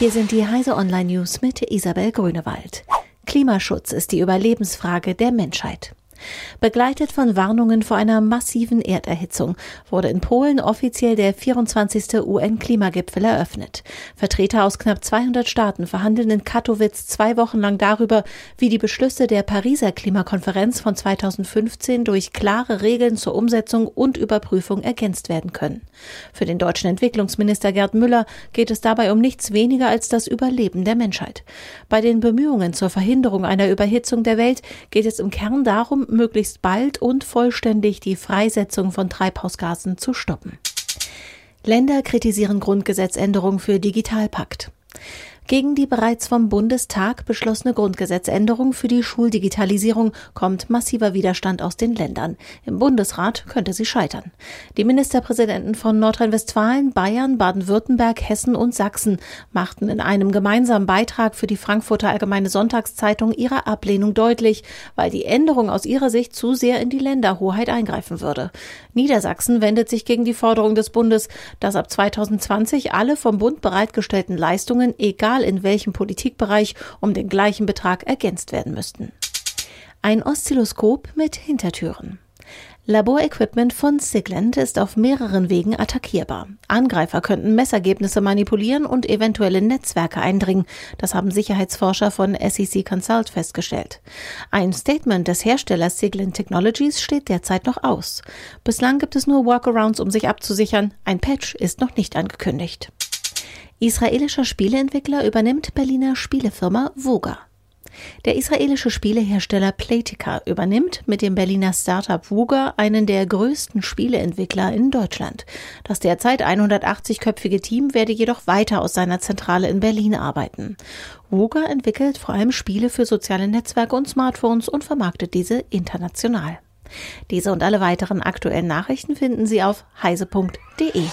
Hier sind die Heise Online News mit Isabel Grünewald. Klimaschutz ist die Überlebensfrage der Menschheit. Begleitet von Warnungen vor einer massiven Erderhitzung wurde in Polen offiziell der 24. UN-Klimagipfel eröffnet. Vertreter aus knapp 200 Staaten verhandeln in Katowice zwei Wochen lang darüber, wie die Beschlüsse der Pariser Klimakonferenz von 2015 durch klare Regeln zur Umsetzung und Überprüfung ergänzt werden können. Für den deutschen Entwicklungsminister Gerd Müller geht es dabei um nichts weniger als das Überleben der Menschheit. Bei den Bemühungen zur Verhinderung einer Überhitzung der Welt geht es im Kern darum, möglichst bald und vollständig die Freisetzung von Treibhausgasen zu stoppen. Länder kritisieren Grundgesetzänderung für Digitalpakt. Gegen die bereits vom Bundestag beschlossene Grundgesetzänderung für die Schuldigitalisierung kommt massiver Widerstand aus den Ländern. Im Bundesrat könnte sie scheitern. Die Ministerpräsidenten von Nordrhein-Westfalen, Bayern, Baden-Württemberg, Hessen und Sachsen machten in einem gemeinsamen Beitrag für die Frankfurter Allgemeine Sonntagszeitung ihre Ablehnung deutlich, weil die Änderung aus ihrer Sicht zu sehr in die Länderhoheit eingreifen würde. Niedersachsen wendet sich gegen die Forderung des Bundes, dass ab 2020 alle vom Bund bereitgestellten Leistungen, egal egal in welchem Politikbereich, um den gleichen Betrag ergänzt werden müssten. Ein Oszilloskop mit Hintertüren. Laborequipment von Sigland ist auf mehreren Wegen attackierbar. Angreifer könnten Messergebnisse manipulieren und eventuelle Netzwerke eindringen. Das haben Sicherheitsforscher von SEC Consult festgestellt. Ein Statement des Herstellers Sigland Technologies steht derzeit noch aus. Bislang gibt es nur Workarounds, um sich abzusichern. Ein Patch ist noch nicht angekündigt. Israelischer Spieleentwickler übernimmt Berliner Spielefirma Voga. Der israelische Spielehersteller Playtika übernimmt mit dem Berliner Startup Wuga einen der größten Spieleentwickler in Deutschland. Das derzeit 180-köpfige Team werde jedoch weiter aus seiner Zentrale in Berlin arbeiten. Wuga entwickelt vor allem Spiele für soziale Netzwerke und Smartphones und vermarktet diese international. Diese und alle weiteren aktuellen Nachrichten finden Sie auf heise.de.